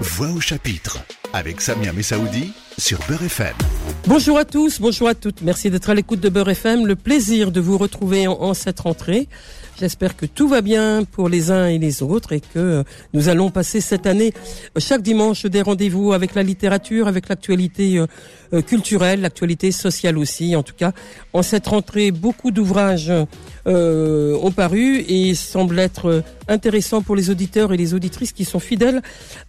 Voix au chapitre avec Samia Messaoudi sur Beurre FM. Bonjour à tous, bonjour à toutes. Merci d'être à l'écoute de Beurre FM. Le plaisir de vous retrouver en, cette rentrée. J'espère que tout va bien pour les uns et les autres et que nous allons passer cette année chaque dimanche des rendez-vous avec la littérature, avec l'actualité euh, euh, culturelle, l'actualité sociale aussi. En tout cas, en cette rentrée, beaucoup d'ouvrages euh, ont paru et semblent être intéressants pour les auditeurs et les auditrices qui sont fidèles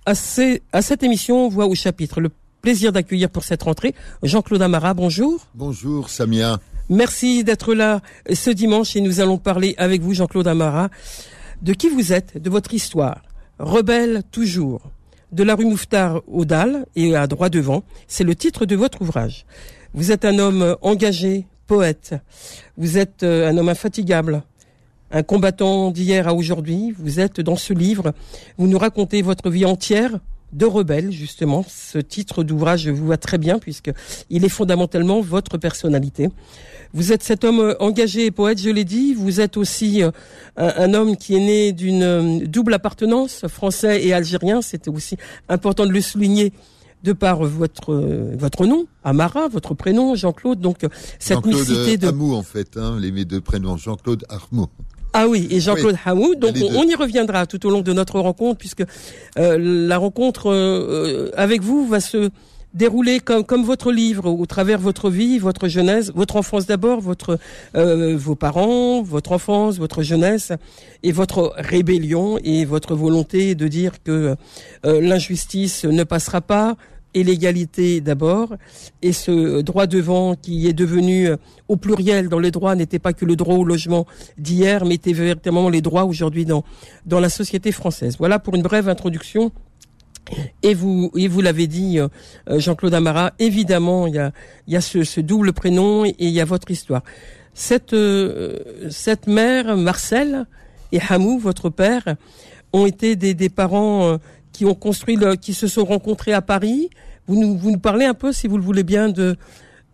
à, cette émission Voix au chapitre. Plaisir d'accueillir pour cette rentrée Jean-Claude Amara. Bonjour. Bonjour Samia. Merci d'être là ce dimanche et nous allons parler avec vous, Jean-Claude Amara, de qui vous êtes, de votre histoire. Rebelle toujours. De la rue Mouffetard au Dalles et à droit devant, c'est le titre de votre ouvrage. Vous êtes un homme engagé, poète. Vous êtes euh, un homme infatigable, un combattant d'hier à aujourd'hui. Vous êtes dans ce livre. Vous nous racontez votre vie entière de rebelle, justement. Ce titre d'ouvrage vous va très bien puisque il est fondamentalement votre personnalité. Vous êtes cet homme engagé et poète, je l'ai dit. Vous êtes aussi euh, un, un, homme qui est né d'une euh, double appartenance, français et algérien. C'était aussi important de le souligner de par votre euh, votre nom, Amara, votre prénom, Jean-Claude. Donc cette Jean-Claude mixité de Hamou, en fait, hein, les mes deux prénoms, Jean-Claude Armou. Ah oui, et Jean-Claude Oui, Hamou. Donc on, y reviendra tout au long de notre rencontre, puisque euh, la rencontre euh, avec vous va se dérouler comme, comme votre livre, au travers votre vie, votre jeunesse, votre enfance d'abord, votre euh, vos parents, votre enfance, votre jeunesse, et votre rébellion et votre volonté de dire que euh, l'injustice ne passera pas, et l'égalité d'abord, et ce droit devant qui est devenu euh, au pluriel dans les droits n'était pas que le droit au logement d'hier, mais était véritablement les droits aujourd'hui dans dans la société française. Voilà pour une brève introduction. Et vous, et vous l'avez dit, euh, Jean-Claude Amara, évidemment, il y a, il y a ce, ce double prénom et il y a votre histoire. Cette, euh, cette mère, Marcel, et Hamou, votre père, ont été des, des parents euh, qui ont construit, le, qui se sont rencontrés à Paris. Vous nous, vous nous parlez un peu, si vous le voulez bien, de,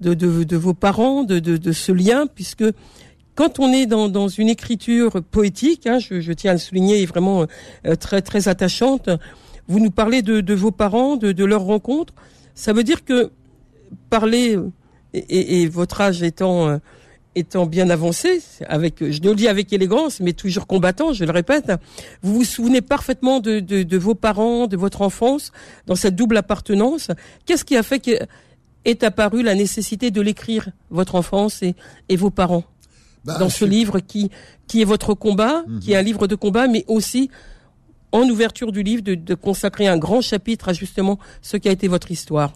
de, de, vos parents, de, de, de ce lien, puisque quand on est dans, dans une écriture poétique, hein, je, je tiens à le souligner, est vraiment euh, très très attachante. Vous nous parlez de, de vos parents, de, de leur rencontre. Ça veut dire que parler euh, et, et, et votre âge étant euh, étant bien avancé, avec, je le dis avec élégance, mais toujours combattant, je le répète, vous vous souvenez parfaitement de, de, de vos parents, de votre enfance, dans cette double appartenance. Qu'est-ce qui a fait que est apparue la nécessité de l'écrire, votre enfance et, et vos parents, Bah, dans ce suis- livre qui, qui est votre combat, Mhm. qui est un livre de combat, mais aussi en ouverture du livre, de, de consacrer un grand chapitre à justement ce qui a été votre histoire?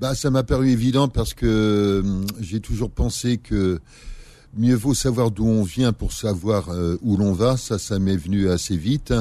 Bah, ça m'a paru évident parce que hum, j'ai toujours pensé que mieux vaut savoir d'où on vient pour savoir euh, où l'on va. Ça, ça m'est venu assez vite.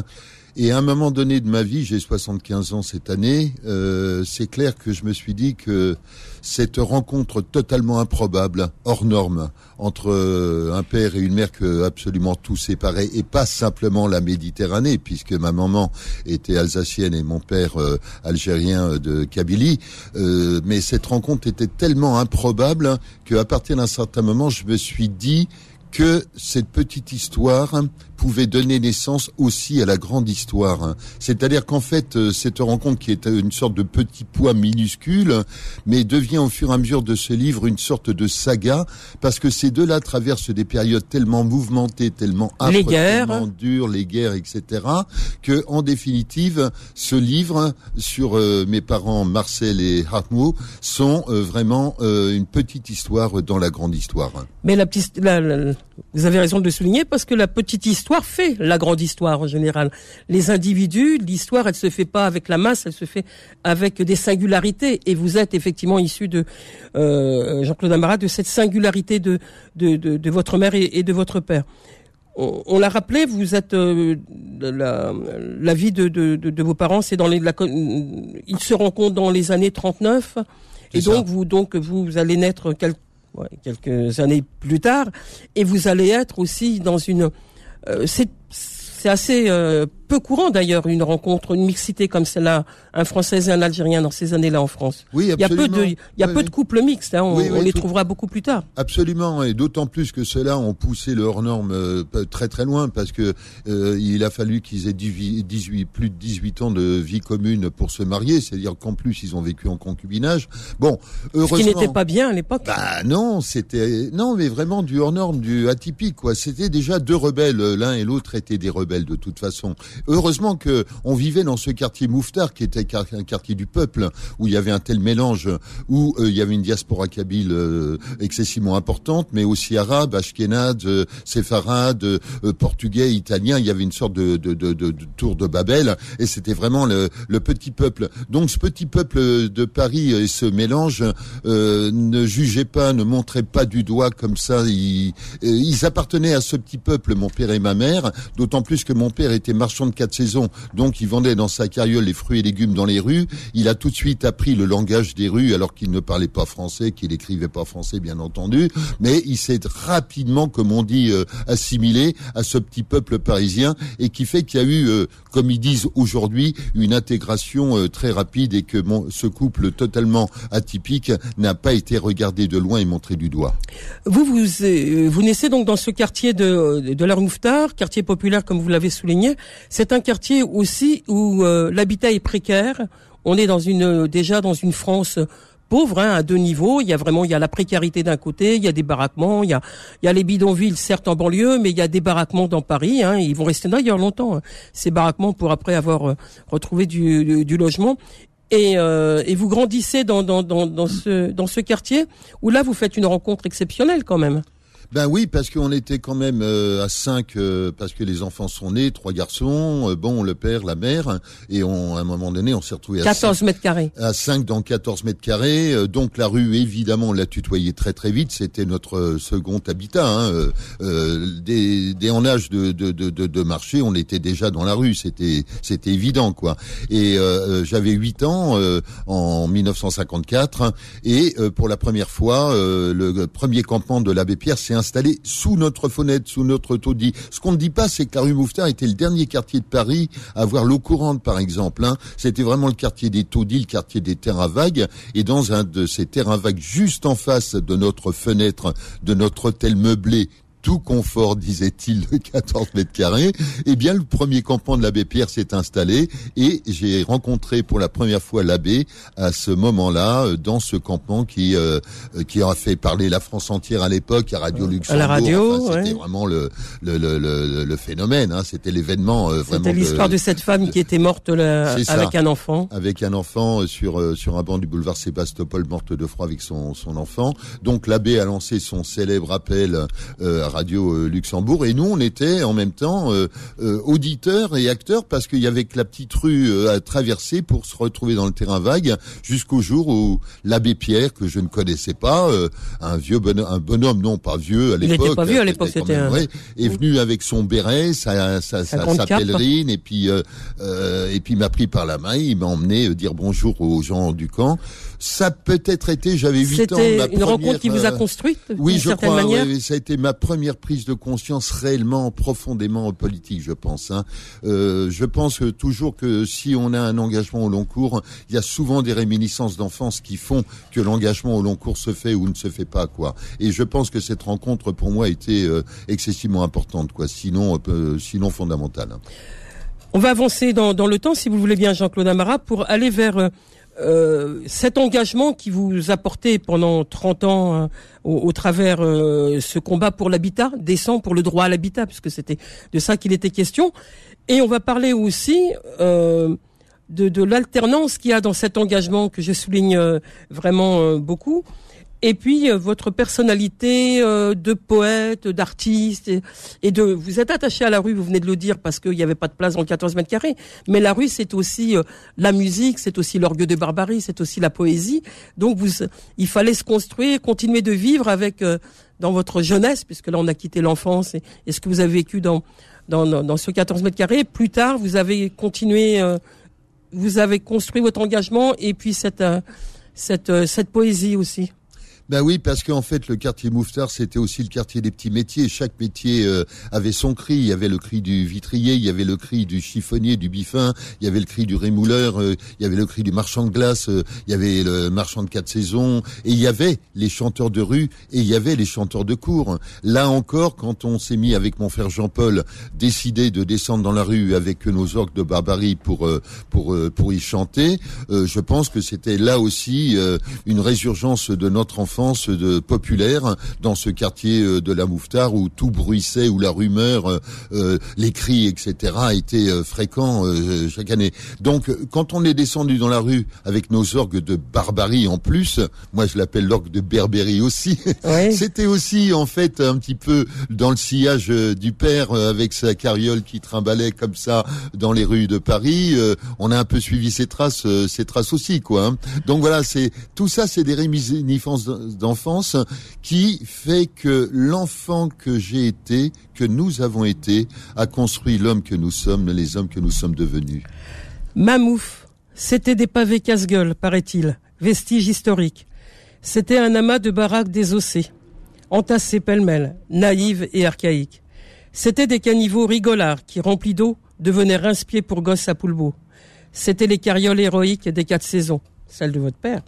Et à un moment donné de ma vie, j'ai 75 ans cette année, euh, c'est clair que je me suis dit que cette rencontre totalement improbable, hors norme, entre euh, un père et une mère que absolument tout séparait, et pas simplement la Méditerranée, puisque ma maman était alsacienne et mon père euh, algérien euh, de Kabylie, euh, mais cette rencontre était tellement improbable qu'à partir d'un certain moment, je me suis dit que cette petite histoire pouvait donner naissance aussi à la grande histoire. C'est-à-dire qu'en fait, euh, cette rencontre qui est une sorte de petit poids minuscule, mais devient au fur et à mesure de ce livre une sorte de saga, parce que ces deux-là traversent des périodes tellement mouvementées, tellement âpres, Les guerres. tellement dures, les guerres, etc., que en définitive, ce livre sur euh, mes parents Marcel et Hartmut sont euh, vraiment euh, une petite histoire dans la grande histoire. Mais la petite, la- la- vous avez raison de le souligner parce que la petite histoire fait la grande histoire en général. Les individus, l'histoire, elle se fait pas avec la masse, elle se fait avec des singularités. Et vous êtes effectivement issu de euh, Jean-Claude Amara, de cette singularité de de, de, de votre mère et, et de votre père. On, on l'a rappelé, vous êtes euh, la, la vie de, de, vos parents, c'est dans les, la, ils se rencontrent dans les années 39, et ça. donc vous donc vous allez naître quel- ouais, quelques années plus tard, et vous allez être aussi dans une. Euh, c'est assez euh, peu courant d'ailleurs une rencontre, une mixité comme celle-là, un Français et un Algérien dans ces années-là en France. Oui, Il y a peu absolument. de, il y a Oui, peu oui. de couples mixtes. Hein, on, Oui, oui, on les tout- trouvera beaucoup plus tard. Absolument, et d'autant plus que ceux-là ont poussé le hors-norme euh, très très loin, parce que euh, il a fallu qu'ils aient 18, 18 plus de 18 ans de vie commune pour se marier, c'est-à-dire qu'en plus ils ont vécu en concubinage. Bon, Ce heureusement. qui n'était pas bien à l'époque. Bah non, c'était non, mais vraiment du hors norme, du atypique quoi. C'était déjà deux rebelles, l'un et l'autre étaient des rebelles de toute façon. Heureusement que on vivait dans ce quartier Mouffetard qui était un quartier du peuple où il y avait un tel mélange, où euh, il y avait une diaspora kabyle euh, excessivement importante, mais aussi arabe, ashkénaze, euh, séfarade, euh, portugais, italien. Il y avait une sorte de, de, de, de, de tour de Babel et c'était vraiment le, le petit peuple. Donc ce petit peuple de Paris et ce mélange euh, ne jugeait pas, ne montrait pas du doigt comme ça. Ils, euh, ils appartenaient à ce petit peuple, mon père et ma mère, d'autant plus que mon père était marchand de quatre saisons, donc il vendait dans sa carriole les fruits et légumes dans les rues. Il a tout de suite appris le langage des rues alors qu'il ne parlait pas français, qu'il écrivait pas français bien entendu, mais il s'est rapidement, comme on dit, euh, assimilé à ce petit peuple parisien et qui fait qu'il y a eu, euh, comme ils disent aujourd'hui, une intégration euh, très rapide et que ce couple totalement atypique n'a pas été regardé de loin et montré du doigt. Vous, vous, naissez donc dans ce quartier de, de la rue Mouffetard, quartier populaire comme vous l'avez souligné. C'est un quartier aussi où euh, l'habitat est précaire. On est dans une déjà dans une France pauvre, hein, à deux niveaux. Il y a vraiment il y a la précarité d'un côté, il y a des baraquements, il y a les bidonvilles certes en banlieue, mais il y a des baraquements dans Paris. Hein, ils vont rester d'ailleurs longtemps hein, ces baraquements pour après avoir euh, retrouvé du, logement. Et, euh, vous grandissez dans, ce, dans ce quartier où là vous faites une rencontre exceptionnelle quand même. Ben oui, parce qu'on était quand même euh, à cinq, euh, parce que les enfants sont nés, trois garçons, euh, bon, le père, la mère, et on, à un moment donné, on s'est retrouvé à 14 mètres carrés. à 5 dans 14 mètres carrés. Euh, donc la rue, évidemment, on l'a tutoyé très très vite. C'était notre second habitat. Hein. Dès, dès en âge de, de, de, de, de marcher, on était déjà dans la rue. C'était c'était évident quoi. Et euh, j'avais 8 ans euh, en 1954 et euh, pour la première fois, euh, le premier campement de l'abbé Pierre s'est installé sous notre fenêtre, sous notre taudis. Ce qu'on ne dit pas, c'est que la rue Mouffetard était le dernier quartier de Paris à avoir l'eau courante, par exemple. Hein. C'était vraiment le quartier des taudis, le quartier des terrains vagues. Et dans un de ces terrains vagues, juste en face de notre fenêtre, de notre hôtel meublé, tout confort, disait-il, de 14 mètres carrés, eh bien, le premier campement de l'abbé Pierre s'est installé et j'ai rencontré pour la première fois l'abbé à ce moment-là euh, dans ce campement qui euh, euh, qui a fait parler la France entière à l'époque à Radio Luxembourg. la radio, Enfin, c'était ouais. vraiment le le, le, le, le phénomène. Hein. C'était l'événement euh, vraiment. C'était l'histoire de cette femme qui était morte là, C'est ça. avec un enfant. avec un enfant euh, sur euh, sur un banc du boulevard Sébastopol, morte de froid avec son son enfant. Donc l'abbé a lancé son célèbre appel euh, à Radio euh, Luxembourg. Et nous on était en même temps euh, euh, auditeurs et acteurs parce qu'il y avait que la petite rue euh, à traverser pour se retrouver dans le terrain vague jusqu'au jour où l'abbé Pierre que je ne connaissais pas, euh, un vieux bonhomme, un bonhomme non pas vieux à Il l'époque, était pas vieux à l'époque, c'était un- vrai, est venu avec son béret, sa sa, Sa sa, pèlerine et puis euh, euh, et puis m'a pris par la main, il m'a emmené dire bonjour aux gens du camp. Ça a peut-être été, j'avais 8 ans. C'était une rencontre qui vous a euh, construite oui, je certaine crois. manière. oui, ça a été ma première prise de conscience réellement, profondément politique, je pense. Hein. Euh, je pense que toujours que si on a un engagement au long cours, il y a souvent des réminiscences d'enfance qui font que l'engagement au long cours se fait ou ne se fait pas, quoi. Et je pense que cette rencontre, pour moi, a été euh, excessivement importante, quoi. Sinon, euh, sinon fondamentale. On va avancer dans, dans le temps, si vous le voulez bien, Jean-Claude Amara, pour aller vers euh, cet engagement qui vous a porté pendant 30 ans euh, au, travers euh, ce combat pour l'habitat, décent pour le droit à l'habitat, puisque c'était de ça qu'il était question. Et on va parler aussi euh, de, de l'alternance qu'il y a dans cet engagement que je souligne vraiment beaucoup. Et puis euh, votre personnalité euh, de poète, d'artiste, et, de vous êtes attaché à la rue, vous venez de le dire, parce qu'il n'y avait pas de place dans le 14 mètres carrés. Mais la rue, c'est aussi euh, la musique, c'est aussi l'orgue de barbarie, c'est aussi la poésie. Donc vous, il fallait se construire, continuer de vivre avec dans votre jeunesse, puisque là on a quitté l'enfance et, et ce que vous avez vécu dans dans, dans, ce 14 mètres carrés. Plus tard, vous avez continué, euh, vous avez construit votre engagement et puis cette cette cette poésie aussi. Ben oui, parce qu'en fait, le quartier Mouffetard, c'était aussi le quartier des petits métiers. Chaque métier euh, avait son cri. Il y avait le cri du vitrier, il y avait le cri du chiffonnier, du biffin, il y avait le cri du rémouleur, euh, il y avait le cri du marchand de glace, euh, il y avait le marchand de quatre saisons, et il y avait les chanteurs de rue, et il y avait les chanteurs de cour. Là encore, quand on s'est mis avec mon frère Jean-Paul, décidé de descendre dans la rue avec nos orques de barbarie pour pour pour y chanter, je pense que c'était là aussi une résurgence de notre enfance de populaire dans ce quartier euh, de la Mouffetard où tout bruissait, où la rumeur, euh, euh, les cris, etc. étaient fréquents chaque année. Donc, quand on est descendu dans la rue avec nos orgues de barbarie en plus, moi je l'appelle l'orgue de Berbérie aussi, c'était aussi en fait un petit peu dans le sillage du père avec sa carriole qui trimbalait comme ça dans les rues de Paris. on a un peu suivi ses traces, ses traces aussi, quoi. Hein. Donc voilà, c'est tout ça, c'est des réminiscences d'enfance qui fait que l'enfant que j'ai été, que nous avons été, a construit l'homme que nous sommes, les hommes que nous sommes devenus. Mamouf, c'était des pavés casse-gueule, paraît-il, vestige historique. C'était un amas de baraques désossées, entassées pêle-mêle, naïves et archaïques. C'était des caniveaux rigolards qui, remplis d'eau, devenaient rince-pieds pour gosses à Poulbeau. C'était les carrioles héroïques des quatre saisons, celles de votre père.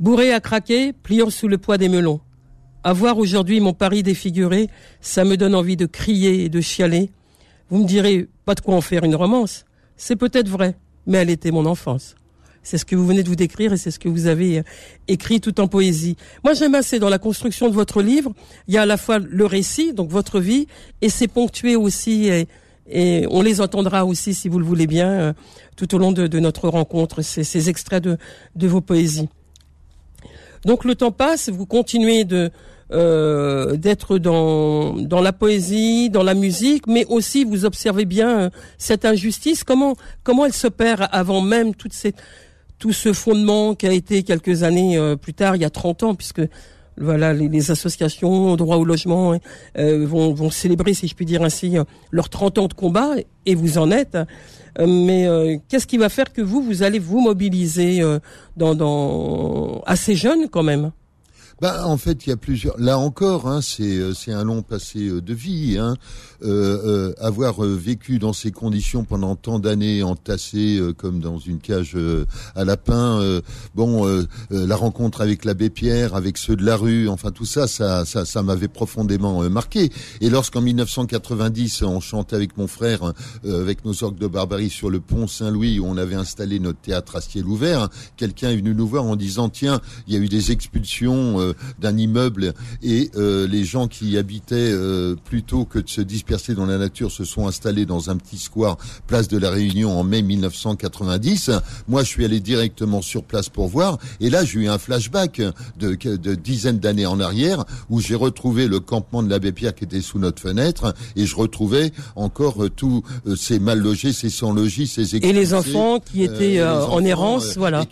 Bourré à craquer, pliant sous le poids des melons. À voir aujourd'hui mon Paris défiguré, ça me donne envie de crier et de chialer. Vous me direz, pas de quoi en faire une romance. C'est peut-être vrai, mais elle était mon enfance. C'est ce que vous venez de vous décrire et c'est ce que vous avez euh, écrit tout en poésie. Moi, j'aime assez dans la construction de votre livre. Il y a à la fois le récit, donc votre vie, et c'est ponctué aussi, et, on les entendra aussi, si vous le voulez bien, euh, tout au long de, notre rencontre, ces, ces extraits de vos poésies. Donc le temps passe, vous continuez de euh, d'être dans dans la poésie, dans la musique, mais aussi vous observez bien euh, cette injustice. Comment comment elle s'opère avant même tout ce fondement qui a été quelques années euh, plus tard, il y a 30 ans, puisque voilà, les, associations droit au logement euh, vont, célébrer, si je puis dire ainsi, leurs 30 ans de combat, et vous en êtes. Euh, mais euh, qu'est-ce qui va faire que vous, vous allez vous mobiliser dans, dans assez jeune quand même? Bah, en fait, il y a plusieurs. Là encore, hein, c'est euh, c'est un long passé euh, de vie. Hein. Euh, euh, avoir vécu dans ces conditions pendant tant d'années, entassé comme dans une cage à lapin. bon, la rencontre avec l'abbé Pierre, avec ceux de la rue, enfin tout ça, ça, ça, ça m'avait profondément marqué. Et lorsqu'en 1990, on chantait avec mon frère, avec nos orgues de barbarie sur le pont Saint-Louis, où on avait installé notre théâtre à ciel ouvert, quelqu'un est venu nous voir en disant tiens, il y a eu des expulsions d'un immeuble et euh, les gens qui y habitaient euh, plutôt que de se disperser dans la nature se sont installés dans un petit square place de la Réunion en mai 1990. Moi, je suis allé directement sur place pour voir et là, j'ai eu un flashback de, de dizaines d'années en arrière où j'ai retrouvé le campement de l'abbé Pierre qui était sous notre fenêtre et je retrouvais encore euh, tous ces mal logés, ces sans logis, ces et les enfants qui étaient en errance, voilà.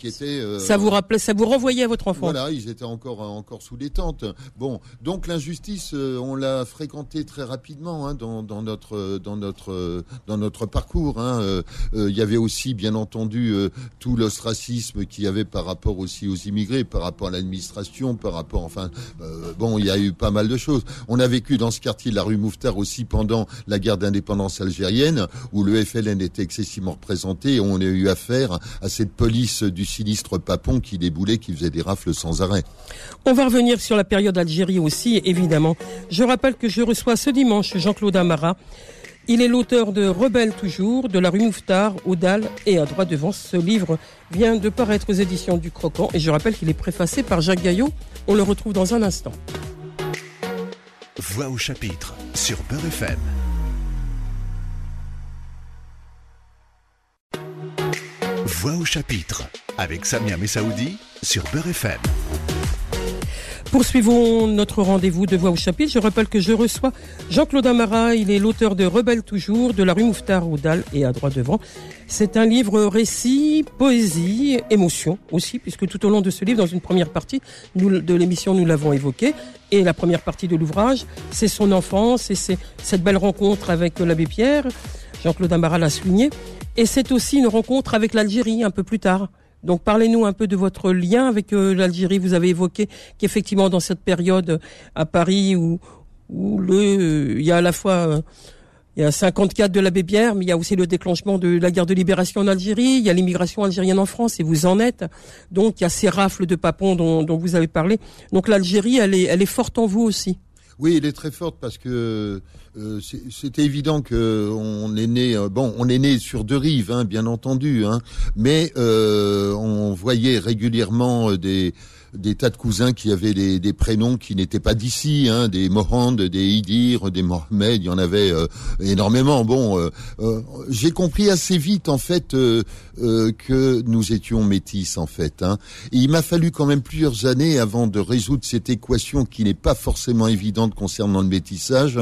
ça vous rappelait, ça vous renvoyait à votre enfant. Voilà, ils étaient encore encore sous détente. Bon, donc l'injustice, euh, on l'a fréquentée très rapidement hein, dans, notre dans notre dans notre parcours. Hein. Euh, euh, il y avait aussi, bien entendu, tout l'ostracisme qu'il y avait par rapport aussi aux immigrés, par rapport à l'administration, par rapport, enfin, bon, il y a eu pas mal de choses. On a vécu dans ce quartier de la rue Mouffetard aussi pendant la guerre d'indépendance algérienne, où le FLN était excessivement représenté. Et on a eu affaire à cette police du sinistre Papon qui déboulait, qui faisait des rafles sans arrêt. Revenir sur la période Algérie aussi, évidemment. Je rappelle que je reçois ce dimanche Jean-Claude Amara. Il est l'auteur de Rebelle toujours, de la rue Mouffetard, au Dalles et à droite devant. Ce livre vient de paraître aux éditions du Croquant et je rappelle qu'il est préfacé par Jacques Gaillot. On le retrouve dans un instant. Voix au chapitre sur Beurre FM. Voix au chapitre avec Samia Messaoudi sur Beurre FM. Poursuivons notre rendez-vous de Voix au chapitre. Je rappelle que je reçois Jean-Claude Amara. Il est l'auteur de Rebelle toujours, de la rue Mouffetard au Dalle et à droite devant. C'est un livre récit, poésie, émotion aussi, puisque tout au long de ce livre, dans une première partie nous, de l'émission, nous l'avons évoqué. Et la première partie de l'ouvrage, c'est son enfance et c'est cette belle rencontre avec l'abbé Pierre. Jean-Claude Amara l'a souligné. Et c'est aussi une rencontre avec l'Algérie un peu plus tard Donc parlez-nous un peu de votre lien avec l'Algérie. Vous avez évoqué qu'effectivement dans cette période à Paris où, le, il y a à la fois il y a 54 de l'abbé Pierre, mais il y a aussi le déclenchement de la guerre de libération en Algérie, il y a l'immigration algérienne en France, et vous en êtes. Donc il y a ces rafles de papons dont, vous avez parlé. Donc l'Algérie, elle est forte en vous aussi. Oui, elle est très forte parce que euh, c'était évident que on est né. Euh, bon, on est né sur deux rives, hein, bien entendu, hein, mais euh, on voyait régulièrement des des tas de cousins qui avaient des, des prénoms qui n'étaient pas d'ici, hein, des Mohand, des Idir, des Mohamed, il y en avait euh, énormément. Bon, euh, euh, j'ai compris assez vite en fait que nous étions métis en fait. Hein. il m'a fallu quand même plusieurs années avant de résoudre cette équation qui n'est pas forcément évidente concernant le métissage,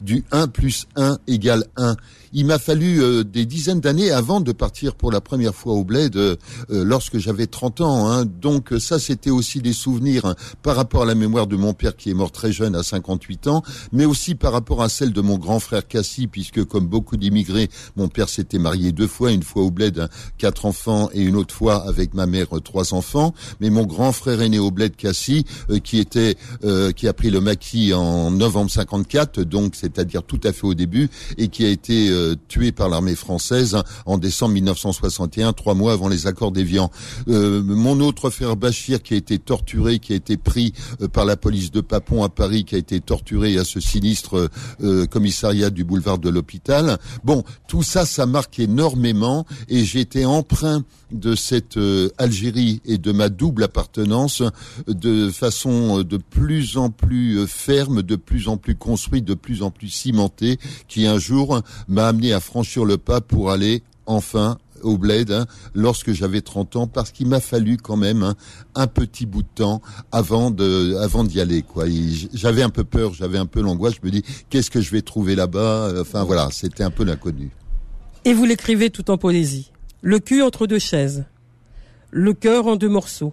du 1 plus 1 égale 1 il m'a fallu euh, des dizaines d'années avant de partir pour la première fois au bled euh, euh, lorsque j'avais 30 ans. Hein. Donc ça, c'était aussi des souvenirs hein, par rapport à la mémoire de mon père qui est mort très jeune à 58 ans, mais aussi par rapport à celle de mon grand frère Cassie, puisque comme beaucoup d'immigrés, mon père s'était marié deux fois, une fois au bled, hein, quatre enfants, et une autre fois avec ma mère, trois enfants. Mais mon grand frère est né au bled Cassie, qui était, qui a pris le maquis en novembre 54, donc c'est-à-dire tout à fait au début, et qui a été euh, tué par l'armée française en décembre 1961, trois mois avant les accords d'Évian. Euh, mon autre frère Bachir, qui a été torturé, qui a été pris euh, par la police de Papon à Paris, qui a été torturé à ce sinistre commissariat du boulevard de l'hôpital. Bon, tout ça, ça marque énormément et j'ai été emprunt de cette Algérie et de ma double appartenance de façon de plus en plus ferme, de plus en plus construite, de plus en plus cimentée, qui un jour m'a à franchir le pas pour aller enfin au bled hein, lorsque j'avais 30 ans parce qu'il m'a fallu quand même hein, un petit bout de temps avant de avant d'y aller quoi. J'avais un peu peur, j'avais un peu l'angoisse, je me dis qu'est-ce que je vais trouver là-bas? Enfin voilà, c'était un peu l'inconnu. Et vous l'écrivez tout en poésie. Le cul entre deux chaises. Le cœur en deux morceaux.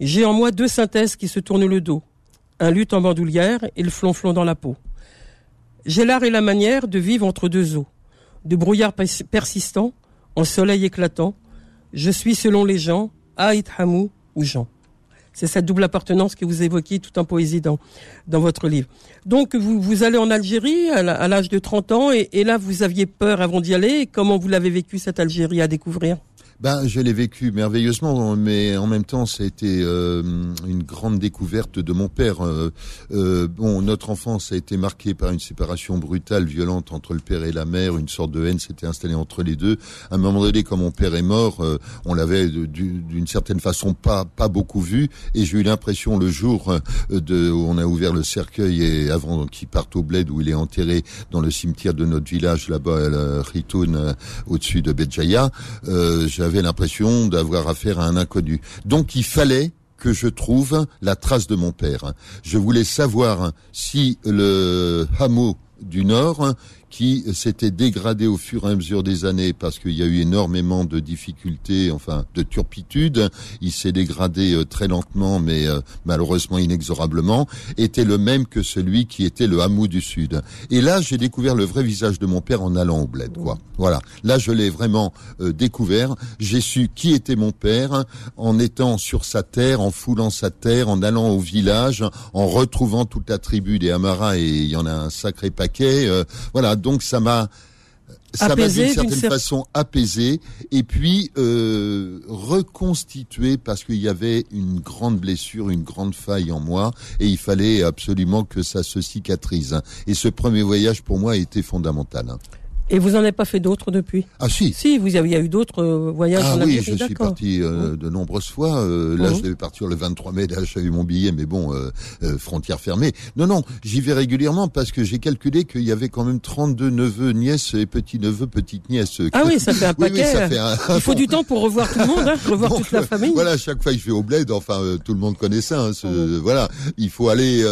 J'ai en moi deux synthèses qui se tournent le dos. Un luth en bandoulière et le flonflon dans la peau. J'ai l'art et la manière de vivre entre deux eaux, de brouillard persistant, en soleil éclatant. Je suis selon les gens, Aït Hamou ou Jean. C'est cette double appartenance que vous évoquez tout en poésie dans, votre livre. Donc, vous, vous allez en Algérie à l'âge de 30 ans et, et, là, vous aviez peur avant d'y aller. Comment vous l'avez vécu, cette Algérie, à découvrir? Ben, je l'ai vécu merveilleusement, mais en même temps, ça a été euh, une grande découverte de mon père. Euh, euh, bon, notre enfance a été marquée par une séparation brutale, violente entre le père et la mère. Une sorte de haine s'était installée entre les deux. À un moment donné, quand mon père est mort, on l'avait d'une certaine façon pas pas beaucoup vu, et j'ai eu l'impression le jour de où on a ouvert le cercueil et avant qu'il parte au bled où il est enterré dans le cimetière de notre village là-bas, à Ritoun, au-dessus de Béjaïa, j'avais l'impression d'avoir affaire à un inconnu. Donc il fallait que je trouve la trace de mon père. Je voulais savoir si le hameau du Nord qui s'était dégradé au fur et à mesure des années parce qu'il y a eu énormément de difficultés, enfin de turpitudes. Il s'est dégradé euh, très lentement, mais euh, malheureusement inexorablement, était le même que celui qui était le hameau du Sud. Et là, j'ai découvert le vrai visage de mon père en allant au bled. Quoi. Voilà. Là, je l'ai vraiment euh, découvert. J'ai su qui était mon père en étant sur sa terre, en foulant sa terre, en allant au village, en retrouvant toute la tribu des Amaras et il y en a un sacré paquet. voilà donc ça m'a ça m'a d'une certaine façon apaisé et puis euh, reconstitué parce qu'il y avait une grande blessure, une grande faille en moi et il fallait absolument que ça se cicatrise. Et ce premier voyage pour moi a été fondamental. Et vous n'en avez pas fait d'autres depuis? Ah si. Si, vous avez, il y a eu d'autres euh, voyages ah, oui, je suis parti euh, de nombreuses fois. Euh, là, je devais partir le 23 mai. Là, j'avais eu mon billet, mais bon, frontière fermée. Non, non, j'y vais régulièrement parce que j'ai calculé qu'il y avait quand même 32 neveux, nièces et petits-neveux, petites-nièces. Ah oui, ça fait un paquet. ça fait un... Il faut du temps pour revoir tout le monde, hein, revoir toute la famille. Voilà, chaque fois que je vais au bled, enfin, tout le monde connaît ça. Hein, ce, Voilà, il faut aller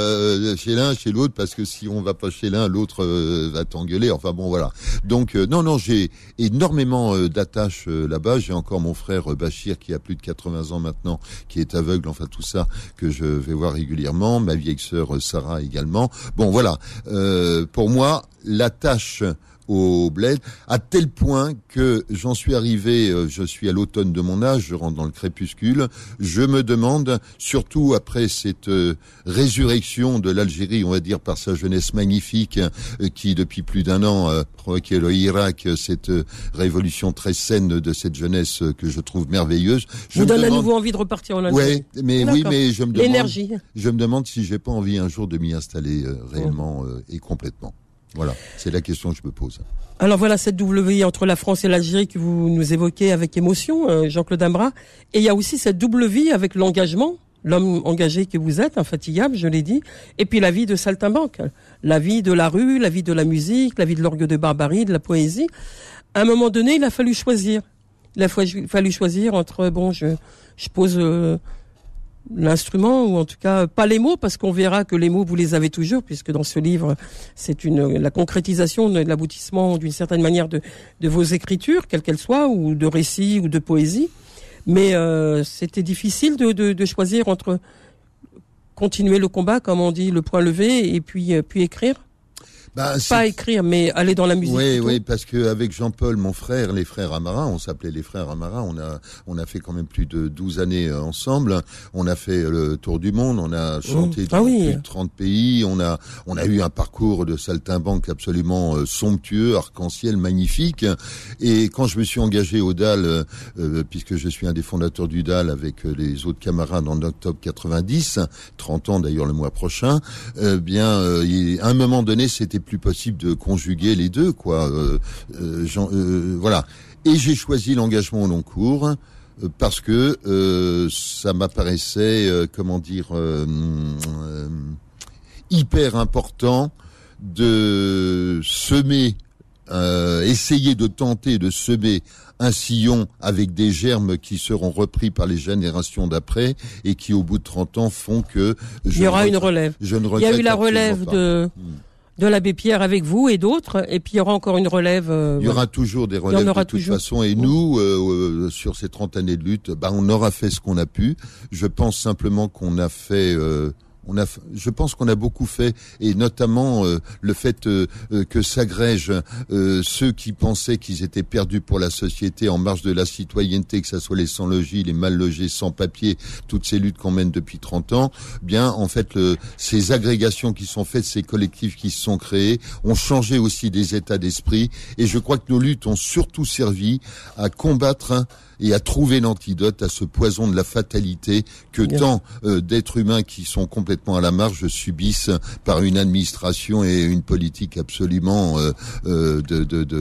chez l'un, chez l'autre, parce que si on va pas chez l'un, l'autre va t'engueuler. Enfin bon, voilà. Donc euh, non, non, j'ai énormément euh, d'attaches euh, là-bas. J'ai encore mon frère Bachir qui a plus de 80 ans maintenant, qui est aveugle. Enfin tout ça que je vais voir régulièrement. Ma vieille sœur Sarah également. Bon voilà. pour moi, l'attache au bled, à tel point que j'en suis arrivé, euh, je suis à l'automne de mon âge, je rentre dans le crépuscule, je me demande, surtout après cette euh, résurrection de l'Algérie, on va dire par sa jeunesse magnifique, euh, qui depuis plus d'un an a provoqué le Irak, cette révolution très saine de cette jeunesse que je trouve merveilleuse. Je Vous donne à nouveau envie de repartir en Algérie. Ouais, mais oui, mais je me demande, je me demande si j'ai pas envie un jour de m'y installer réellement et complètement. Voilà, c'est la question que je me pose. Alors voilà cette double vie entre la France et l'Algérie que vous nous évoquez avec émotion, euh, Jean-Claude Ambra. Et il y a aussi cette double vie avec l'engagement, l'homme engagé que vous êtes, infatigable, je l'ai dit, et puis la vie de saltimbanque, la vie de la rue, la vie de la musique, la vie de l'orgue de barbarie, de la poésie. À un moment donné, il a fallu choisir. Il a fallu choisir entre, bon, je, je pose... Euh, l'instrument ou en tout cas pas les mots parce qu'on verra que les mots vous les avez toujours puisque dans ce livre c'est une la concrétisation de l'aboutissement d'une certaine manière de, de vos écritures quelles qu'elles soient ou de récits ou de poésie mais euh, c'était difficile de, de, de, choisir entre continuer le combat comme on dit le point levé et puis euh, puis écrire bah, pas écrire, mais aller dans la musique. Oui, oui, parce que avec Jean-Paul, mon frère, les frères Amara, on s'appelait les frères Amara. On a, on a fait quand même plus de 12 années euh, ensemble. On a fait le tour du monde. On a chanté mmh. dans plus de 30 pays. On a, on a eu un parcours de saltimbanque absolument euh, somptueux, arc-en-ciel, magnifique. Et quand je me suis engagé au DAL, euh, puisque je suis un des fondateurs du DAL avec les autres camarades en octobre 90, 30 ans d'ailleurs le mois prochain, bien, à un moment donné, c'était plus possible de conjuguer les deux, quoi. Euh, euh, euh, voilà. Et j'ai choisi l'engagement au long cours parce que ça m'apparaissait, comment dire, hyper important de semer, essayer de tenter de semer un sillon avec des germes qui seront repris par les générations d'après et qui, au bout de 30 ans, font que... Je Il y aura une relève. Je ne Il y a eu la relève de... Hmm de l'abbé Pierre avec vous et d'autres, et puis il y aura encore une relève. Euh, il y aura toujours des relèves de toute façon, et nous, euh, euh, sur ces 30 années de lutte, bah, on aura fait ce qu'on a pu. Je pense simplement qu'on a fait on a, je pense qu'on a beaucoup fait, et notamment euh, le fait euh, euh, que s'agrègent ceux qui pensaient qu'ils étaient perdus pour la société en marge de la citoyenneté, que ce soit les sans-logis, les mal logés, sans papier, toutes ces luttes qu'on mène depuis 30 ans. Bien, en fait, le, ces agrégations qui sont faites, ces collectifs qui se sont créés, ont changé aussi des états d'esprit, et je crois que nos luttes ont surtout servi à combattre et à trouver l'antidote à ce poison de la fatalité que tant euh, d'êtres humains qui sont complètement à la marge subissent par une administration et une politique absolument euh, euh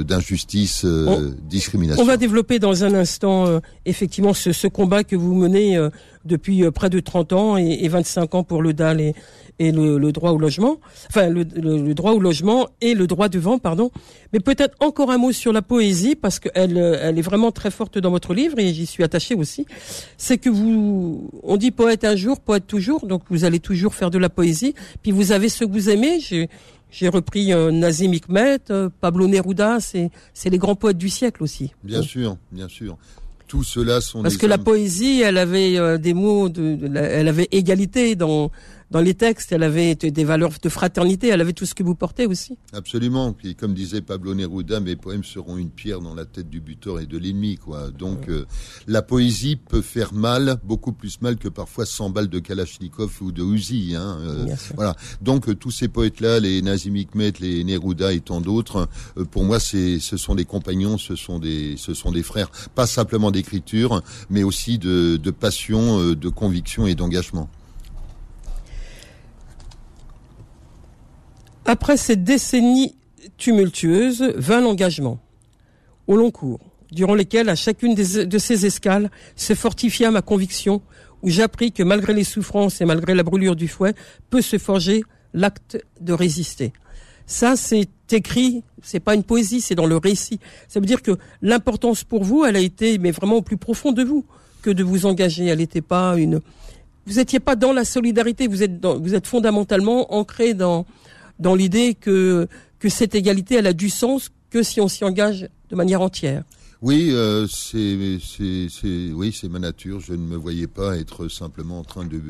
d'injustice, de, de, discrimination. On va développer dans un instant effectivement ce, ce, combat que vous menez depuis près de 30 ans et, et 25 ans pour le DAL et, et le, le, droit au logement, enfin le, le, droit au logement et le droit du vent, pardon. Mais peut-être encore un mot sur la poésie parce qu'elle elle est vraiment très forte dans votre livre et j'y suis attaché aussi. C'est que vous, on dit poète un jour, poète toujours, donc vous allez toujours faire de la poésie. Puis vous avez ce que vous aimez. J'ai, repris euh, Nazim Hikmet, euh, Pablo Neruda, c'est les grands poètes du siècle aussi. Bien sûr, bien sûr. Tout cela sont parce que la poésie, elle avait euh, des mots de, elle avait égalité dans dans les textes, elle avait des valeurs de fraternité, elle avait tout ce que vous portez aussi. Absolument. Puis comme disait Pablo Neruda, mes poèmes seront une pierre dans la tête du buteur et de l'ennemi, quoi. Donc euh, la poésie peut faire mal, beaucoup plus mal que parfois 100 balles de Kalachnikov ou de Uzi. Hein, euh, voilà. Donc euh, tous ces poètes-là, les Nazim Hikmet, les Neruda et tant d'autres, pour moi, c'est, ce sont des compagnons, ce sont des, ce sont des frères, pas simplement d'écriture, mais aussi de, de passion, de conviction et d'engagement. Après cette décennie tumultueuse, vint l'engagement, au long cours, durant lesquels, à chacune de ces escales, se fortifia ma conviction, où j'appris que malgré les souffrances et malgré la brûlure du fouet, peut se forger l'acte de résister. Ça, c'est écrit, c'est pas une poésie, c'est dans le récit. Ça veut dire que l'importance pour vous, elle a été, mais vraiment au plus profond de vous, que de vous engager. Elle n'était pas une, vous n'étiez pas dans la solidarité, vous êtes vous êtes fondamentalement ancré dans, dans l'idée que, cette égalité, elle a du sens que si on s'y engage de manière entière. Oui, euh, c'est, c'est, c'est, oui, c'est ma nature. Je ne me voyais pas être simplement en train de,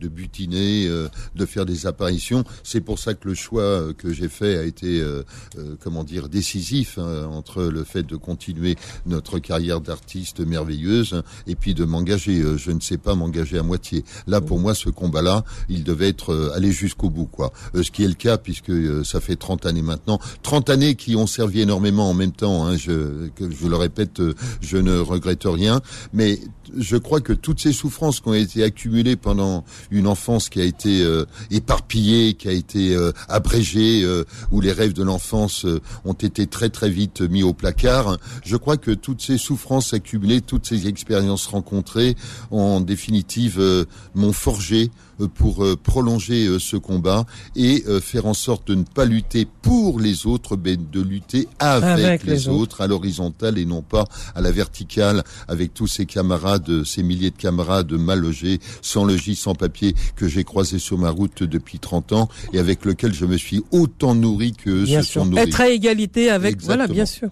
de butiner, euh, de faire des apparitions. C'est pour ça que le choix que j'ai fait a été, euh, euh, comment dire, décisif hein, entre le fait de continuer notre carrière d'artiste merveilleuse et puis de m'engager. Euh, je ne sais pas m'engager à moitié. Là, pour moi, ce combat-là, il devait être euh, aller jusqu'au bout, quoi. Euh, ce qui est le cas puisque euh, ça fait 30 années maintenant, 30 années qui ont servi énormément en même temps. Hein, je, que je le répète, euh, je ne regrette rien, mais je crois que toutes ces souffrances qui ont été accumulées pendant une enfance qui a été euh, éparpillée, qui a été euh, abrégée, euh, où les rêves de l'enfance euh, ont été très très vite mis au placard, je crois que toutes ces souffrances accumulées, toutes ces expériences rencontrées, en définitive, euh, m'ont forgé euh, pour prolonger ce combat et faire en sorte de ne pas lutter pour les autres, mais de lutter avec, Avec les, les autres, à l'horizontale et non pas à la verticale, avec tous ces camarades, ces milliers de camarades mal logés, sans logis, sans papier, que j'ai croisés sur ma route depuis 30 ans et avec lesquels je me suis autant nourri que Bien se sûr. sont nourris. Être à égalité avec, Exactement. voilà, bien sûr.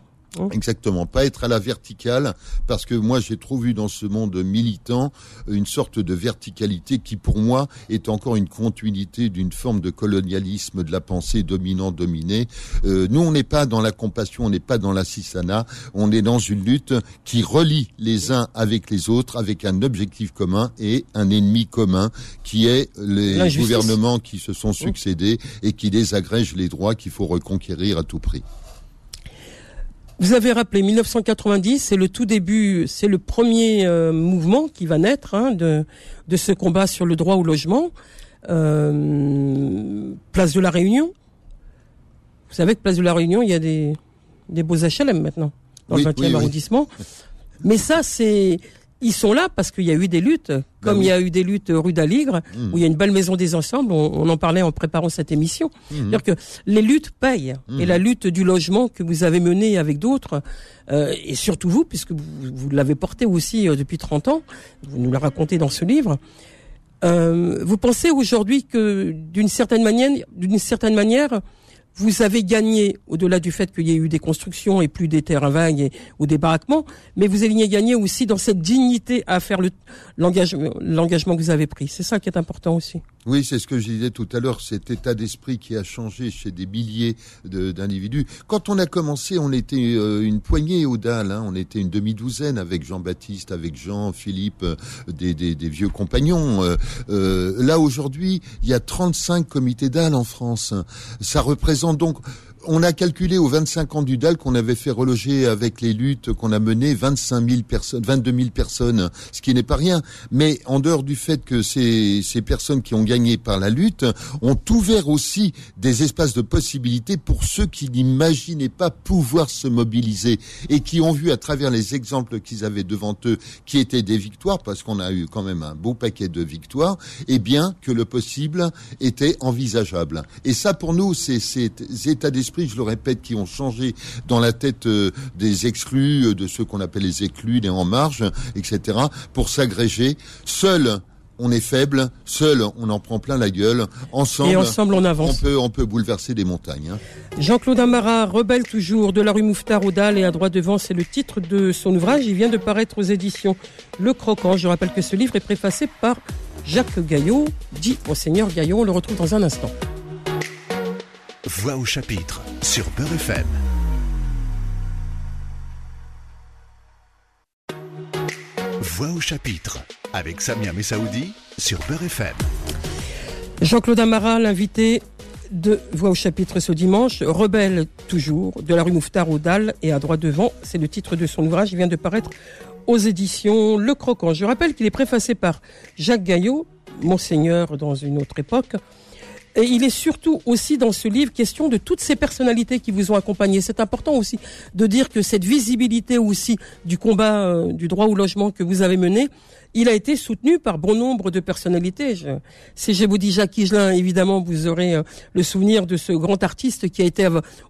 Exactement, pas être à la verticale, parce que moi j'ai trop vu dans ce monde militant une sorte de verticalité qui pour moi est encore une continuité d'une forme de colonialisme de la pensée dominant-dominé. Euh, nous on n'est pas dans la compassion, on n'est pas dans la cisana, on est dans une lutte qui relie les uns avec les autres avec un objectif commun et un ennemi commun qui est les gouvernements qui se sont succédés et qui désagrègent les droits qu'il faut reconquérir à tout prix. Vous avez rappelé 1990, c'est le tout début, c'est le premier euh, mouvement qui va naître hein, de, de ce combat sur le droit au logement. Euh, place de la Réunion. Vous savez que Place de la Réunion, il y a des, des beaux HLM maintenant, dans Oui, le 20e oui, oui. arrondissement. Mais ça, c'est... Ils sont là parce qu'il y a eu des luttes, comme oui. il y a eu des luttes rue d'Aligre, Mmh. où il y a une belle maison des ensembles, on, on en parlait en préparant cette émission. C'est-à-dire que les luttes payent. Et la lutte du logement que vous avez menée avec d'autres, euh, et surtout vous, puisque vous, vous l'avez porté aussi euh, depuis 30 ans, vous nous le racontez dans ce livre, euh, vous pensez aujourd'hui que d'une certaine manière, d'une certaine manière, vous avez gagné, au-delà du fait qu'il y ait eu des constructions et plus des terrains vagues ou des baraquements, mais vous avez gagné aussi dans cette dignité à faire le- l'engagement l'engagement que vous avez pris. C'est ça qui est important aussi. Oui, c'est ce que je disais tout à l'heure, cet état d'esprit qui a changé chez des milliers d'individus. Quand on a commencé, on était euh, une poignée au DAL, hein, on était une demi-douzaine avec Jean-Baptiste, avec Jean, Philippe, euh, des, des- des vieux compagnons. Euh, euh, là, aujourd'hui, il y a 35 comités DAL en France. Ça représente donc... On a calculé aux 25 ans du DAL qu'on avait fait reloger avec les luttes qu'on a menées 25 000 personnes, 22 000 personnes, ce qui n'est pas rien. Mais en dehors du fait que ces, ces personnes qui ont gagné par la lutte ont ouvert aussi des espaces de possibilités pour ceux qui n'imaginaient pas pouvoir se mobiliser et qui ont vu à travers les exemples qu'ils avaient devant eux, qui étaient des victoires, parce qu'on a eu quand même un beau paquet de victoires, eh bien que le possible était envisageable. Et ça, pour nous, c'est ces états d'esprit, je le répète, qui ont changé dans la tête euh, des exclus, euh, de ceux qu'on appelle les exclus, les en marge, etc., pour s'agréger. Seul, on est faible. Seul, on en prend plein la gueule. Ensemble, Et ensemble, on on avance. peut, on peut bouleverser des montagnes. hein. Jean-Claude Amara, rebelle toujours, de la rue Mouffetard Dalles et à droite devant, c'est le titre de son ouvrage. Il vient de paraître aux éditions Le Croquant. Je rappelle que ce livre est préfacé par Jacques Gaillot, dit Monseigneur Gaillot. On le retrouve dans un instant. Voix au chapitre sur Beurre FM. Voix au chapitre avec Samia Messaoudi sur Beurre FM. Jean-Claude Amara, l'invité de Voix au chapitre ce dimanche, rebelle toujours, de la rue Mouffetard aux Dalles et à droite devant, c'est le titre de son ouvrage, il vient de paraître aux éditions Le Croquant. Je rappelle qu'il est préfacé par Jacques Gaillot, Monseigneur dans une autre époque, et il est surtout aussi dans ce livre question de toutes ces personnalités qui vous ont accompagné. C'est important aussi de dire que cette visibilité aussi du combat euh, du droit au logement que vous avez mené, il a été soutenu par bon nombre de personnalités. Si je vous dis Jacques Higelin, évidemment, vous aurez euh, le souvenir de ce grand artiste qui a été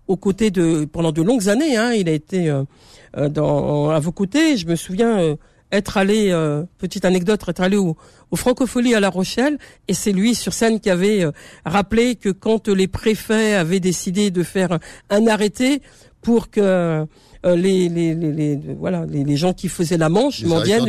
aux côtés de pendant de longues années. Hein, il a été euh, dans, à vos côtés. Je me souviens être allé, euh, petite anecdote, être allé au, au Francophonie à La Rochelle, et c'est lui sur scène qui avait euh, rappelé que quand les préfets avaient décidé de faire un arrêté pour que euh, les, les, les, les- voilà, les, les gens qui faisaient la manche mondiale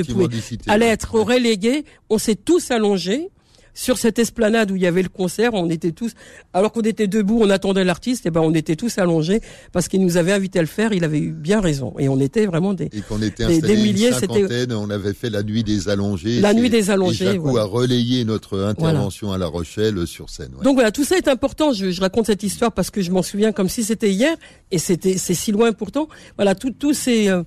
allaient être relégués. On s'est tous allongés sur cette esplanade où il y avait le concert. On était tous, alors qu'on était debout, on attendait l'artiste. Et ben, on était tous allongés parce qu'il nous avait invité à le faire. Il avait eu bien raison. Et on était vraiment des. Et qu'on était Des- milliers, c'était- on avait fait la nuit des allongés. La nuit des allongés, Et a relayé notre intervention à La Rochelle sur scène. ouais. Donc voilà, tout ça est important. Je, je raconte cette histoire parce que je m'en souviens comme si c'était hier et c'était c'est si loin pourtant. Voilà, tout, tout ces, euh,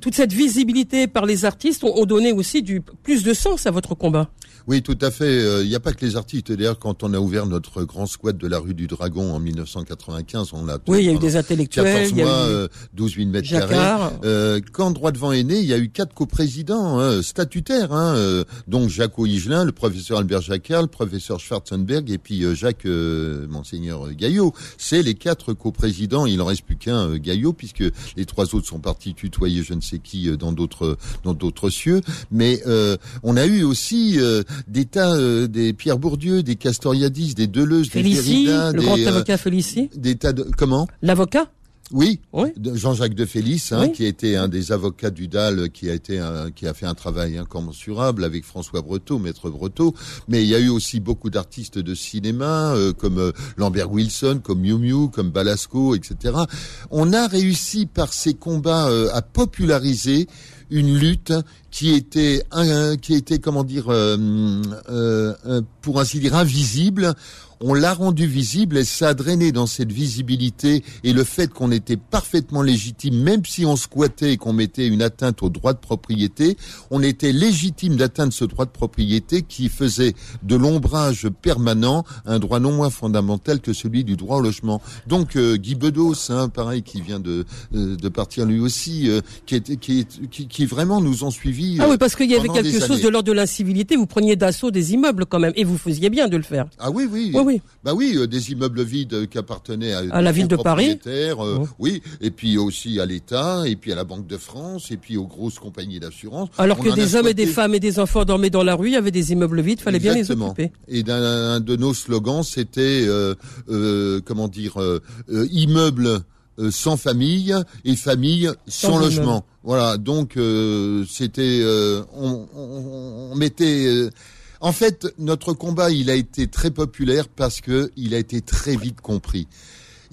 toute cette visibilité par les artistes ont, ont donné aussi du plus de sens à votre combat. Oui, tout à fait. Il n'y a pas que les artistes. D'ailleurs, quand on a ouvert notre grand squat de la rue du Dragon en 1995, on l'a Oui, il y a eu des intellectuels, 14 il y a mois, eu euh, 12 000 mètres carrés. Jacquard. Euh, quand Droit devant est né, il y a eu quatre coprésidents hein, statutaires, hein, euh, donc Jacques Higelin, le professeur Albert Jacquard, le professeur Schwarzenberg et puis euh, Jacques euh, Monseigneur Gaillot. C'est les quatre coprésidents. Il en reste plus qu'un euh, Gaillot puisque les trois autres sont partis tutoyer je ne sais qui euh, dans d'autres dans d'autres cieux. Mais euh, on a eu aussi euh, des tas euh, des Pierre Bourdieu, des Castoriadis, des Deleuze, des Félicie, Derrida, le des, grand euh, avocat Félicie, des tas de comment? L'avocat? oui, Oui. Jean-Jacques de Félix, hein, Oui. qui a été un des avocats du DAL, qui a été un- qui a fait un travail incommensurable avec François Breteau, maître Breteau. Mais il y a eu aussi beaucoup d'artistes de cinéma, euh, comme euh, Lambert Wilson, comme Miu Miu, comme Balasco, etc. On a réussi par ces combats euh, à populariser une lutte qui était un- qui était comment dire euh, euh, euh, pour ainsi dire invisible on l'a rendu visible et ça a drainé dans cette visibilité et le fait qu'on était parfaitement légitime, même si on squattait et qu'on mettait une atteinte au droit de propriété, on était légitime d'atteindre ce droit de propriété qui faisait de l'ombrage permanent un droit non moins fondamental que celui du droit au logement. Donc Guy Bedos, hein, pareil, qui vient de, euh, de partir lui aussi, euh, qui, était, qui, est- qui vraiment nous ont suivis. Ah oui, parce qu'il y avait quelque chose années. de l'ordre de l'incivilité. Vous preniez d'assaut des immeubles quand même, et vous faisiez bien de le faire. Ah oui, oui. Oui, oui. Bah oui, euh, des immeubles vides euh, qui appartenaient à, À la ville de Paris. euh, Oh. Oui, et puis aussi à l'État, et puis à la Banque de France, et puis aux grosses compagnies d'assurance. Alors On que des hommes et des femmes et des enfants dormaient dans la rue, il y avait des immeubles vides, fallait bien les occuper. Et d'un un de nos slogans, c'était euh, comment dire immeuble sans famille et famille sans, Sans logement. Voilà, donc euh, c'était euh, on, on- on mettait. euh, en fait, notre combat, il a été très populaire parce que il a été très vite compris.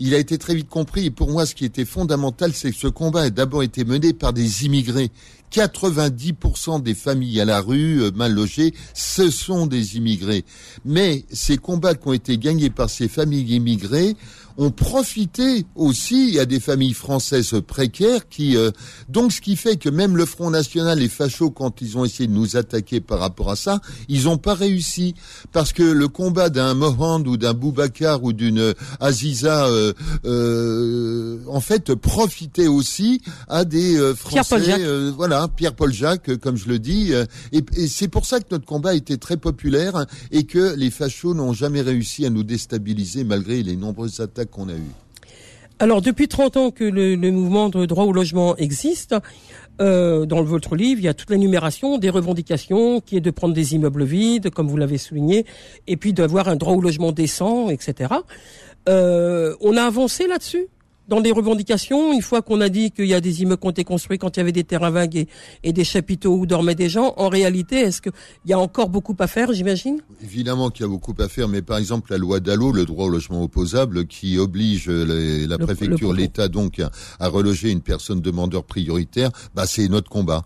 Il a été très vite compris et pour moi, ce qui était fondamental, c'est que ce combat a d'abord été mené par des immigrés. 90% des familles à la rue, euh, mal logées, ce sont des immigrés. Mais ces combats qui ont été gagnés par ces familles immigrées ont profité aussi à des familles françaises précaires qui euh, donc ce qui fait que même le Front National et fachos quand ils ont essayé de nous attaquer par rapport à ça, ils n'ont pas réussi parce que le combat d'un Mohand ou d'un Boubacar ou d'une Aziza euh, euh, en fait profitait aussi à des euh, Français Jacques. Voilà Pierre-Paul Jacques euh, comme je le dis euh, et, c'est pour ça que notre combat était très populaire hein, et que les fachos n'ont jamais réussi à nous déstabiliser malgré les nombreuses attaques qu'on a eues. Alors, depuis 30 ans que le, mouvement de droit au logement existe, euh, dans votre livre, il y a toute l'énumération des revendications qui est de prendre des immeubles vides, comme vous l'avez souligné, et puis d'avoir un droit au logement décent, etc. On a avancé là-dessus? Dans les revendications, une fois qu'on a dit qu'il y a des immeubles qui ont été construits quand il y avait des terrains vagues et, et des chapiteaux où dormaient des gens, en réalité, est-ce qu'il y a encore beaucoup à faire, j'imagine? Évidemment qu'il y a beaucoup à faire, mais par exemple la loi Dallot, le droit au logement opposable, qui oblige les- la Le- préfecture, l'État donc à, à reloger une personne demandeur prioritaire, bah c'est notre combat.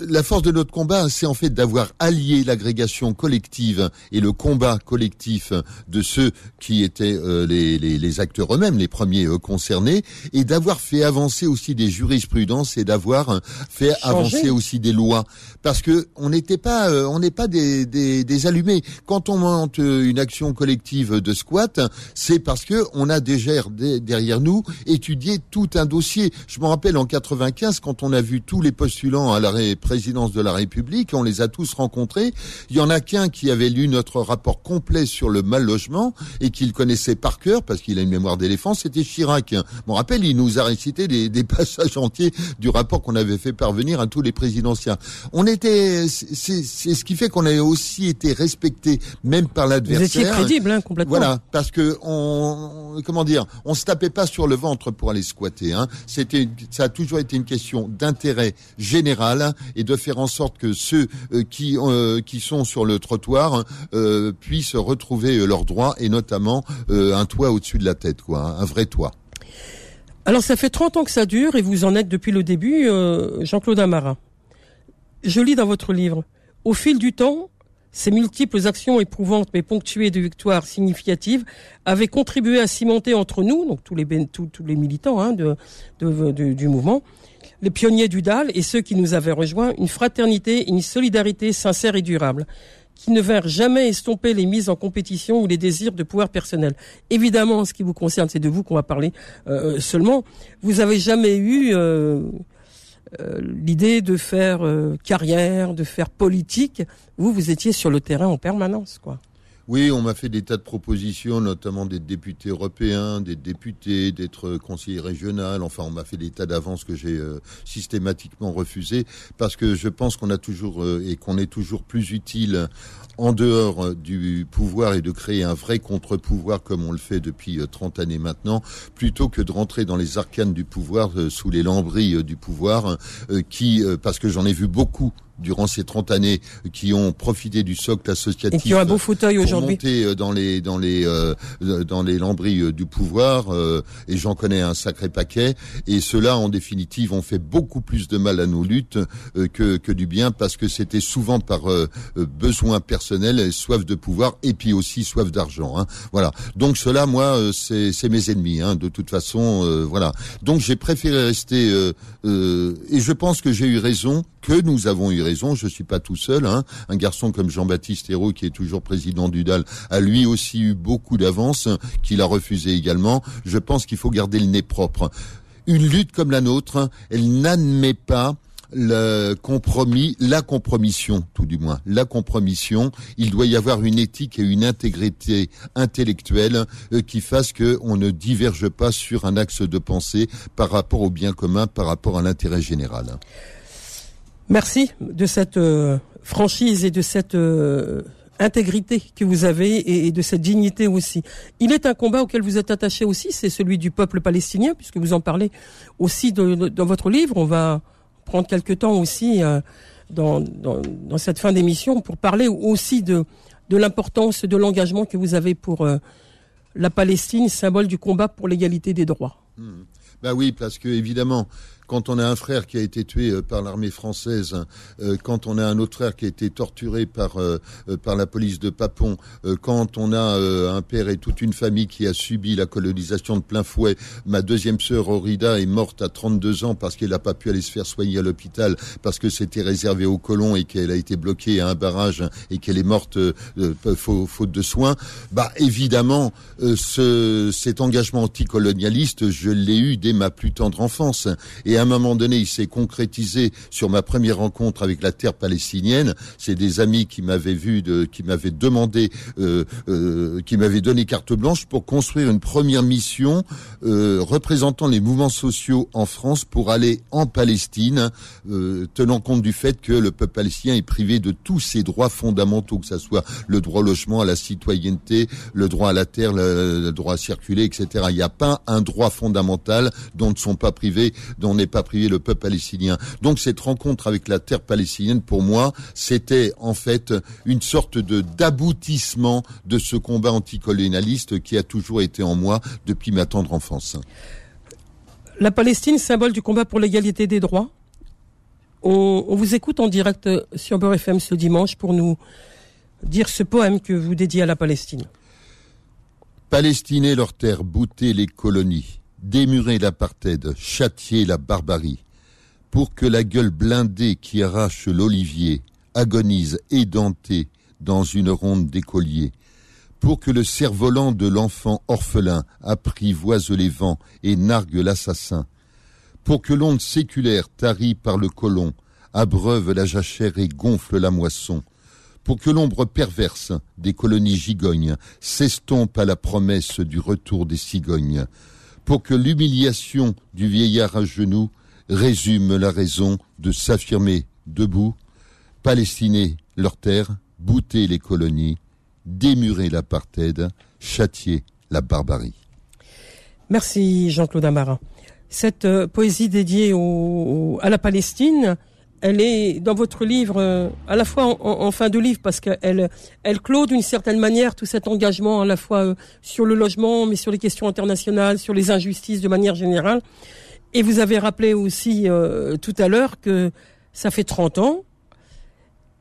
La force de notre combat, c'est en fait d'avoir allié l'agrégation collective et le combat collectif de ceux qui étaient euh, les, les, les acteurs eux-mêmes, les premiers euh, concernés, et d'avoir fait avancer aussi des jurisprudences et d'avoir euh, fait Changer. avancer aussi des lois, parce que on n'était pas, euh, on n'est pas des, des, des allumés. Quand on monte euh, une action collective de squat, c'est parce que on a déjà de- derrière nous étudié tout un dossier. Je me rappelle en 95 quand on a vu tous les postulants à la ré- présidence de la République, on les a tous rencontrés. Il y en a qu'un qui avait lu notre rapport complet sur le mal logement et qu'il connaissait par cœur parce qu'il a une mémoire d'éléphant, c'était Chirac. Me rappelle, il nous a récité des, des passages entiers du rapport qu'on avait fait parvenir à tous les présidentiels. On était, c'est ce qui fait qu'on a aussi été respecté, même par l'adversaire. Vous étiez crédible, hein, complètement. Voilà, parce que on, comment dire, on se tapait pas sur le ventre pour aller squatter. Hein. C'était, ça a toujours été une question d'intérêt général et de faire en sorte que ceux euh, qui euh, qui sont sur le trottoir euh, puissent retrouver leurs droits et notamment un toit au-dessus de la tête, quoi, un vrai toit. Alors ça fait 30 ans que ça dure et vous en êtes depuis le début, Jean-Claude Amara. Je lis dans votre livre, au fil du temps, ces multiples actions éprouvantes mais ponctuées de victoires significatives avaient contribué à cimenter entre nous, donc tous les, tous, les militants hein, du mouvement, les pionniers du DAL et ceux qui nous avaient rejoints, une fraternité, une solidarité sincère et durable, qui ne vinrent jamais estomper les mises en compétition ou les désirs de pouvoir personnel. Évidemment, ce qui vous concerne, c'est de vous qu'on va parler euh, seulement. Vous avez jamais eu euh, euh, l'idée de faire carrière, de faire politique. Vous, vous étiez sur le terrain en permanence, quoi. Oui, on m'a fait des tas de propositions, notamment des députés européens, des députés, d'être conseiller régional. Enfin, on m'a fait des tas d'avances que j'ai euh, systématiquement refusées parce que je pense qu'on a toujours euh, et qu'on est toujours plus utile en dehors euh, du pouvoir et de créer un vrai contre-pouvoir comme on le fait depuis 30 années maintenant, plutôt que de rentrer dans les arcanes du pouvoir sous les lambris du pouvoir, qui parce que j'en ai vu beaucoup durant ces 30 années qui ont profité du socle associatif. Et qui ont un beau fauteuil aujourd'hui. Euh, dans les dans les euh, dans les lambris euh, du pouvoir et j'en connais un sacré paquet et ceux-là en définitive ont fait beaucoup plus de mal à nos luttes que que du bien parce que c'était souvent par besoin personnel, soif de pouvoir et puis aussi soif d'argent. Hein. Voilà. Donc cela moi c'est c'est mes ennemis. Hein, de toute façon voilà. Donc j'ai préféré rester et je pense que j'ai eu raison que nous avons eu raison. Je suis pas tout seul. Hein. Un garçon comme Jean-Baptiste Hérault, qui est toujours président du DAL, a lui aussi eu beaucoup d'avance, qu'il a refusé également. Je pense qu'il faut garder le nez propre. Une lutte comme la nôtre, elle n'admet pas le compromis, la compromission, tout du moins, la compromission. Il doit y avoir une éthique et une intégrité intellectuelle euh, qui fasse qu'on ne diverge pas sur un axe de pensée par rapport au bien commun, par rapport à l'intérêt général. Merci de cette euh, franchise et de cette euh, intégrité que vous avez et, de cette dignité aussi. Il est un combat auquel vous êtes attaché aussi, c'est celui du peuple palestinien, puisque vous en parlez aussi dans votre livre. On va prendre quelques temps aussi euh, dans, cette fin d'émission pour parler aussi de, l'importance de l'engagement que vous avez pour la Palestine, symbole du combat pour l'égalité des droits. Mmh. Bah oui, parce que évidemment, quand on a un frère qui a été tué euh, par l'armée française, euh, quand on a un autre frère qui a été torturé par euh, par la police de Papon, quand on a un père et toute une famille qui a subi la colonisation de plein fouet, ma deuxième sœur Orida est morte à 32 ans parce qu'elle n'a pas pu aller se faire soigner à l'hôpital parce que c'était réservé aux colons et qu'elle a été bloquée à un barrage et qu'elle est morte faute de soins. Bah évidemment, ce, cet engagement anticolonialiste, je l'ai eu dès ma plus tendre enfance à un moment donné, il s'est concrétisé sur ma première rencontre avec la terre palestinienne. C'est des amis qui m'avaient vu, de, qui m'avaient demandé, euh, euh, qui m'avaient donné carte blanche pour construire une première mission euh, représentant les mouvements sociaux en France pour aller en Palestine, euh, tenant compte du fait que le peuple palestinien est privé de tous ses droits fondamentaux, que ce soit le droit au logement, à la citoyenneté, le droit à la terre, le, le droit à circuler, etc. Il n'y a pas un droit fondamental dont ne sont pas privés, dont n'est pas privé le peuple palestinien. Donc cette rencontre avec la terre palestinienne, pour moi, c'était en fait une sorte de d'aboutissement de ce combat anticolonialiste qui a toujours été en moi depuis ma tendre enfance. La Palestine, symbole du combat pour l'égalité des droits. On, vous écoute en direct sur Beurre FM ce dimanche pour nous dire ce poème que vous dédiez à la Palestine. Palestiner leur terre, bouter les colonies démurer l'apartheid, châtier la barbarie, pour que la gueule blindée qui arrache l'olivier agonise édentée dans une ronde d'écoliers, pour que le cerf-volant de l'enfant orphelin apprivoise les vents et nargue l'assassin, pour que l'onde séculaire tarie par le colon abreuve la jachère et gonfle la moisson, pour que l'ombre perverse des colonies gigognes s'estompe à la promesse du retour des cigognes, pour que l'humiliation du vieillard à genoux résume la raison de s'affirmer debout, palestiner leur terre, bouter les colonies, démurer l'apartheid, châtier la barbarie. Merci Jean-Claude Amara. Cette euh, poésie dédiée à la Palestine, elle est dans votre livre euh, à la fois en, fin de livre parce qu'elle elle clôt d'une certaine manière tout cet engagement à la fois euh, sur le logement mais sur les questions internationales, sur les injustices de manière générale. Et vous avez rappelé aussi tout à l'heure que ça fait 30 ans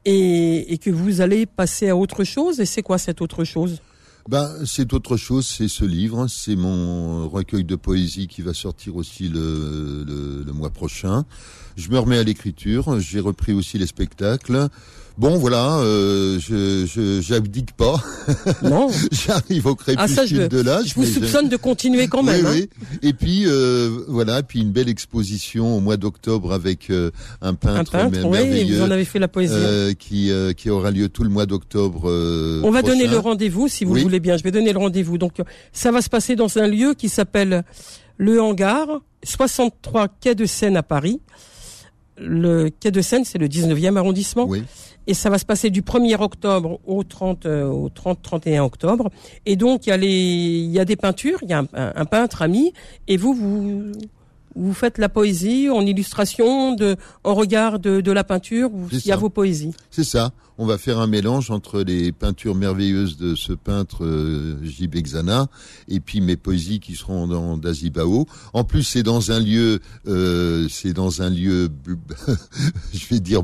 et, et que vous allez passer à autre chose. Et c'est quoi cette autre chose? Ben, c'est autre chose, c'est ce livre, c'est mon recueil de poésie qui va sortir aussi le, le, le mois prochain. Je me remets à l'écriture, j'ai repris aussi les spectacles. Bon, voilà, euh, je j'abdique pas. Non. J'arrive au crépuscule ah, de l'âge. Je vous soupçonne de continuer quand même. Oui, hein. Et puis euh, voilà, puis une belle exposition au mois d'octobre avec euh, un peintre, un peintre merveilleux. vous en avez fait la poésie. Euh, qui qui aura lieu tout le mois d'octobre. On va donner le rendez-vous si vous voulez bien. Je vais donner le rendez-vous. Donc ça va se passer dans un lieu qui s'appelle le Hangar, 63 quai de Seine à Paris. Le quai de Seine, c'est le 19e arrondissement. Oui et ça va se passer du 1er octobre au 30 euh, au 30 31 octobre et donc il y a les il y a des peintures, il y a un, peintre ami et vous vous vous faites la poésie en illustration de en regard de, de la peinture, il y a vos poésies. C'est ça on va faire un mélange entre les peintures merveilleuses de ce peintre euh, et puis mes poésies qui seront dans d'Azibao. En plus, c'est dans un lieu, euh, c'est dans un lieu, je vais dire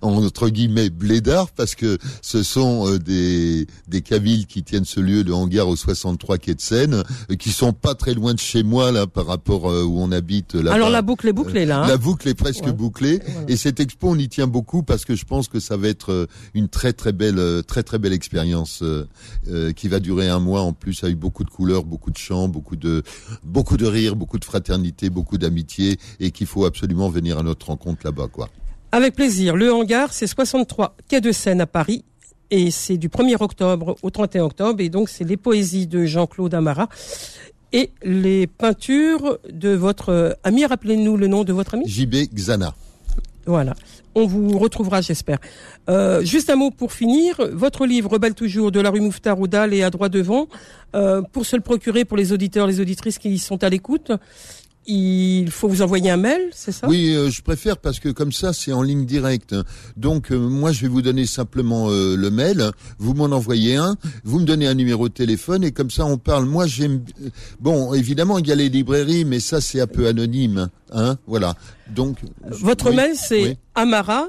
entre guillemets blédard parce que ce sont euh, des des cavilles qui tiennent ce lieu, le hangar au 63 quai de Seine, euh, qui sont pas très loin de chez moi là par rapport où on habite. Là Alors la boucle est bouclée là. Hein la boucle est presque bouclée et cette expo on y tient beaucoup parce que je pense que ça va être une très très belle euh, très très belle expérience euh, euh, qui va durer un mois en plus avec beaucoup de couleurs, beaucoup de chants, beaucoup de beaucoup de rires, beaucoup de fraternité, beaucoup d'amitié et qu'il faut absolument venir à notre rencontre là-bas quoi. Avec plaisir. Le hangar, c'est 63 quai de Seine à Paris et c'est du 1er octobre au 31 octobre et donc c'est les poésies de Jean-Claude Amara et les peintures de votre ami. Rappelez-nous le nom de votre ami? JB Xana. Voilà. On vous retrouvera, j'espère. Euh, juste un mot pour finir. Votre livre, Rebelle toujours, de la rue Mouffetard au et à droit devant, euh, pour se le procurer pour les auditeurs, les auditrices qui sont à l'écoute, il faut vous envoyer un mail, c'est ça? Oui, euh, je préfère parce que comme ça, c'est en ligne directe. Donc, euh, moi, je vais vous donner simplement euh, le mail. Vous m'en envoyez un. Vous me donnez un numéro de téléphone et comme ça, on parle. Moi, j'aime. Bon, évidemment, il y a les librairies, mais ça, c'est un peu anonyme, hein Voilà. Donc. Votre mail, c'est amara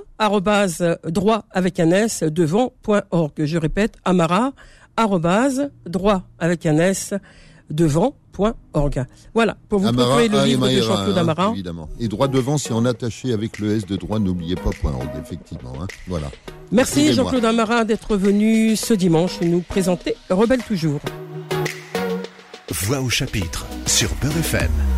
droit avec un s devant.org. Je répète, amara droit avec un s devant voilà, pour vous proposer le livre de Jean-Claude Amara. Évidemment. Et droit devant, c'est en attaché avec le S de droit, n'oubliez pas .org, effectivement. Hein. Voilà. Merci Jean-Claude Amara d'être venu ce dimanche nous présenter Rebelle Toujours. Voix au chapitre sur Beurre FM.